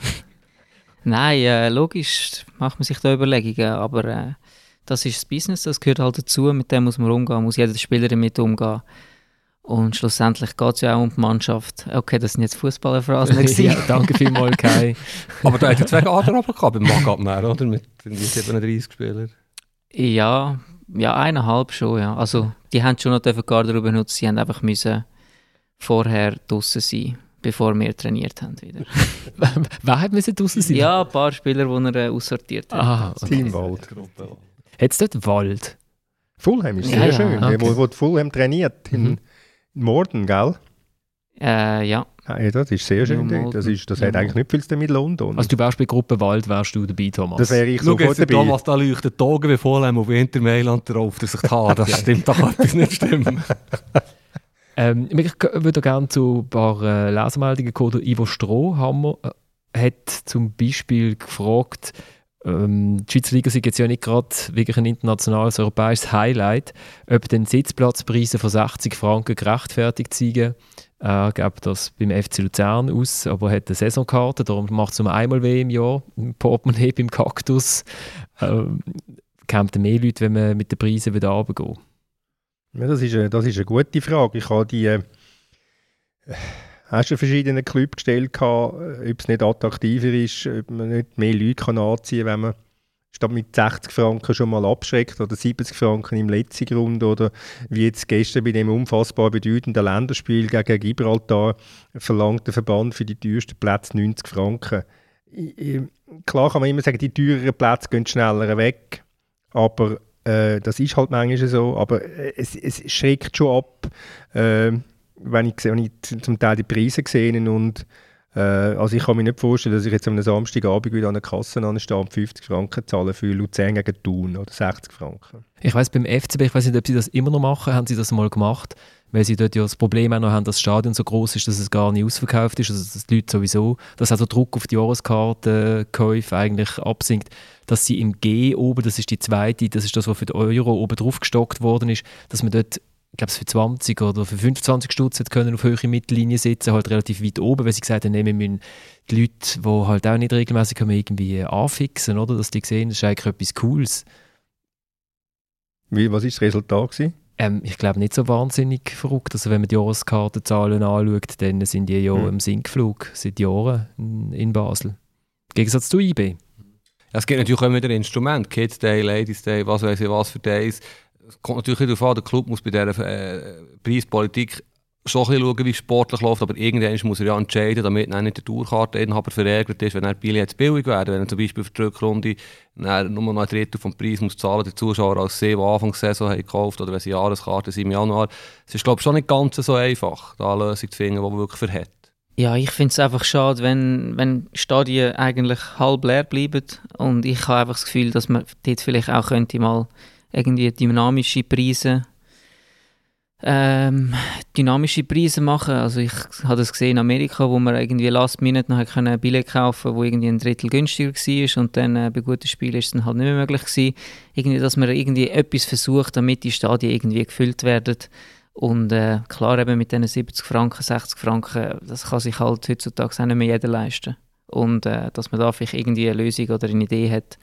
[laughs] Nein, äh, logisch macht man sich da Überlegungen, aber äh, das ist das Business, das gehört halt dazu, mit dem muss man umgehen, muss jeder Spieler damit umgehen. Und schlussendlich geht es ja auch um die Mannschaft. Okay, das sind jetzt Fußballerphrasen. [laughs] ja, danke vielmals, Kai. [laughs] Aber da hat er zwei Garderoben gehabt beim Magabner, oder? Mit irgendwie 37 Spielern. Ja, ja, eineinhalb schon, ja. Also, die haben schon noch die Garderobe benutzt, sie haben einfach müssen vorher draußen sein, bevor wir trainiert haben wieder. [laughs] Wer hat müssen draussen sein? ja, ein paar Spieler, die er äh, aussortiert hat. Ah, okay. Teamwald. Hat es dort Wald? Fulham ist Ja, sehr ja, schön. okay. Wo, wo die Fulham trainiert, in, Mhm. Morden, gell? Äh, ja. Ja, das ist sehr schön Ja, dort. Das, ist, das Ja, hat eigentlich nicht viel zu tun mit London. Also du wärst bei Gruppe Wald, wärst du dabei, Thomas? das wäre ich Schau sofort dabei. Thomas, da leuchtet die Augen wie Vollheim auf Inter Mailand drauf, dass sich die Haare, [laughs] das stimmt doch etwas nicht stimmen. [laughs] Ähm, ich würde gerne zu ein paar äh, Lesermeldungen kommen. Ivo Strohhammer äh, hat zum Beispiel gefragt, ähm, die Schweizer Liga sind jetzt ja nicht gerade wirklich ein internationales europäisches Highlight, ob den Sitzplatzpreise von 60 Franken gerechtfertigt seien. Er gibt das beim FC Luzern aus, aber er hat eine Saisonkarte, darum macht es nur einmal weh im Jahr. Im Portemonnaie beim Kaktus. Ähm, mehr Leute, wenn man mit den Preisen wieder runtergeht. Ja, das, ist eine, das ist eine gute Frage. Ich habe die äh, hast du verschiedene Clubs gestellt, äh, ob es nicht attraktiver ist, ob man nicht mehr Leute kann anziehen kann, wenn man statt mit 60 Franken schon mal abschreckt oder 70 Franken im letzten Grund oder wie jetzt gestern bei dem unfassbar bedeutenden Länderspiel gegen Gibraltar verlangt der Verband für die teuersten Plätze 90 Franken. Klar kann man immer sagen, die teureren Plätze gehen schneller weg, aber äh, das ist halt manchmal so, aber äh, es, es schreckt schon ab. Äh, wenn ich, wenn ich zum Teil die Preise gesehen und äh, also ich kann mir nicht vorstellen, dass ich jetzt am Samstagabend wieder an der Kasse anstehe und 50 Franken zahle für Luzern gegen Thun oder 60 Franken. Ich weiß beim FCB, ich weiß nicht, ob sie das immer noch machen, haben sie das mal gemacht, weil sie dort ja das Problem auch noch haben, dass das Stadion so groß ist, dass es gar nicht ausverkauft ist, also dass die Leute sowieso, dass der Druck auf die Jahreskartenkäufe eigentlich absinkt, dass sie im G oben, das ist die zweite, das ist das, was für den Euro oben drauf gestockt worden ist, dass man dort ich glaube, für 20 oder für 25 Stutz können auf höhere Mittellinie sitzen, halt relativ weit oben, weil sie gesagt haben, wir müssen die Leute, die halt auch nicht regelmäßig kommen, irgendwie anfixen, oder? Dass die sehen, das ist eigentlich etwas Cooles. Wie, was war das Resultat? Ähm, ich glaube nicht so wahnsinnig verrückt. Also wenn man die Jahreskartenzahlen anschaut, dann sind die ja hm. im Sinkflug seit Jahren in, in Basel. Im Gegensatz zu IB. Es gibt natürlich auch wieder Instrumente, Kids Day, Ladies Day, was weiß ich was für Days es kommt natürlich darauf an, der Club muss bei dieser äh, Preispolitik schon ein bisschen schauen, wie es sportlich läuft, aber irgendwann muss er ja entscheiden, damit dann nicht der Tourkarteninhaber verärgert ist, wenn er Billett billig werden. Wenn er zum Beispiel für die Rückrunde nur noch ein Drittel vom Preis muss zahlen, der Zuschauer als sie, die Anfangs Saison haben gekauft oder wenn sie Jahreskarte sind im Januar. Es ist glaube ich schon nicht ganz so einfach, da eine Lösung zu finden, die man wirklich verhält. Ja, ich finde es einfach schade, wenn, wenn Stadien eigentlich halb leer bleiben und ich habe einfach das Gefühl, dass man dort vielleicht auch könnte mal irgendwie dynamische Preise ähm, dynamische Preise machen. Also ich habe das gesehen in Amerika, wo man irgendwie Last Minute noch ein Billett kaufen wo irgendwie ein Drittel günstiger war und dann äh, bei guten Spielen ist es dann halt nicht mehr möglich gewesen. Irgendwie, dass man irgendwie etwas versucht, damit die Stadien irgendwie gefüllt werden. Und äh, klar, eben mit diesen 70 Franken, 60 Franken, das kann sich halt heutzutage auch nicht mehr jeder leisten. Und äh, dass man da vielleicht irgendwie eine Lösung oder eine Idee hat,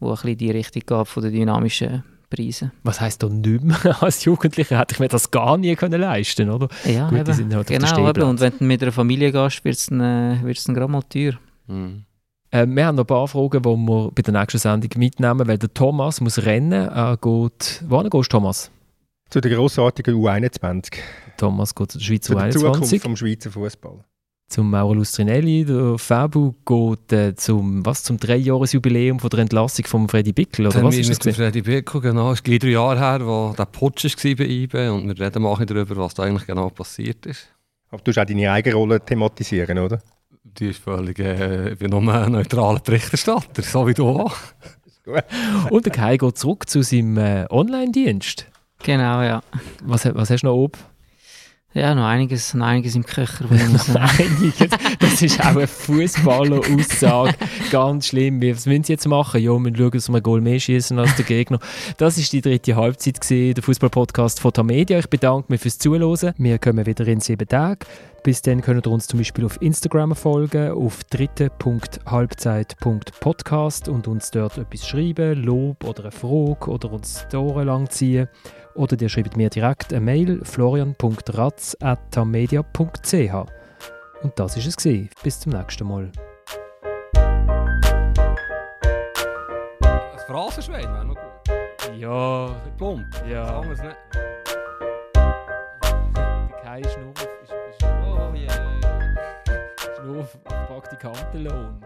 die ein bisschen die Richtung geht von der dynamischen Preise. Was heisst da nicht mehr? Als Jugendlicher hätte ich mir das gar nie können leisten oder? Ja, Gut, eben. Sind halt genau. Eben. Und wenn du mit einer Familie gehst, wird es dann, äh, dann gerade mal teuer. Mhm. Äh, wir haben noch ein paar Fragen, die wir bei der nächsten Sendung mitnehmen, weil der Thomas muss rennen. Er geht, wohin gehst du, Thomas? Zu der grossartigen U21. Thomas geht zu der Schweizer U21. Zu der Zukunft vom Schweizer Fußball zum Mauro Lustrinelli. Der Fabu geht äh, zum, was, zum Dreijahresjubiläum von der Entlassung von Freddy Bickel, oder was ist das? Mit Freddy Bickel, genau. Es ist gleich drei Jahre her, wo der Putsch war bei IBE und wir reden mal darüber, was da eigentlich genau passiert ist. Aber du hast auch deine eigene Rolle thematisieren, oder? Die ist völlig, äh, ich bin nur ein neutraler Berichterstatter, so wie du auch. und der Kai geht zurück zu seinem äh, Online-Dienst. Genau, ja. Was, was hast du noch oben? Ja, noch einiges, noch einiges im Köcher. [laughs] einiges. Das ist auch eine Fußballer-Aussage. Ganz schlimm. Was müssen sie jetzt machen? Ja, wir schauen, dass wir ein Goal mehr schießen als der Gegner. Das war die dritte Halbzeit, gewesen, der Fußballpodcast von Tamedia. Ich bedanke mich fürs Zuhören. Wir kommen wieder in sieben Tagen. Bis dann könnt ihr uns zum Beispiel auf Instagram folgen, auf dritte.halbzeit.podcast und uns dort etwas schreiben, Lob oder eine Frage oder uns die Ohren lang ziehen oder ihr schreibt mir direkt eine Mail florian.ratz.tamedia.ch. Und das ist es gewesen. Bis zum nächsten Mal. Das Phrasenschwein wäre noch gut. Ja. Plump. Ja. Das nicht. Schnurf Praktikantenlohn.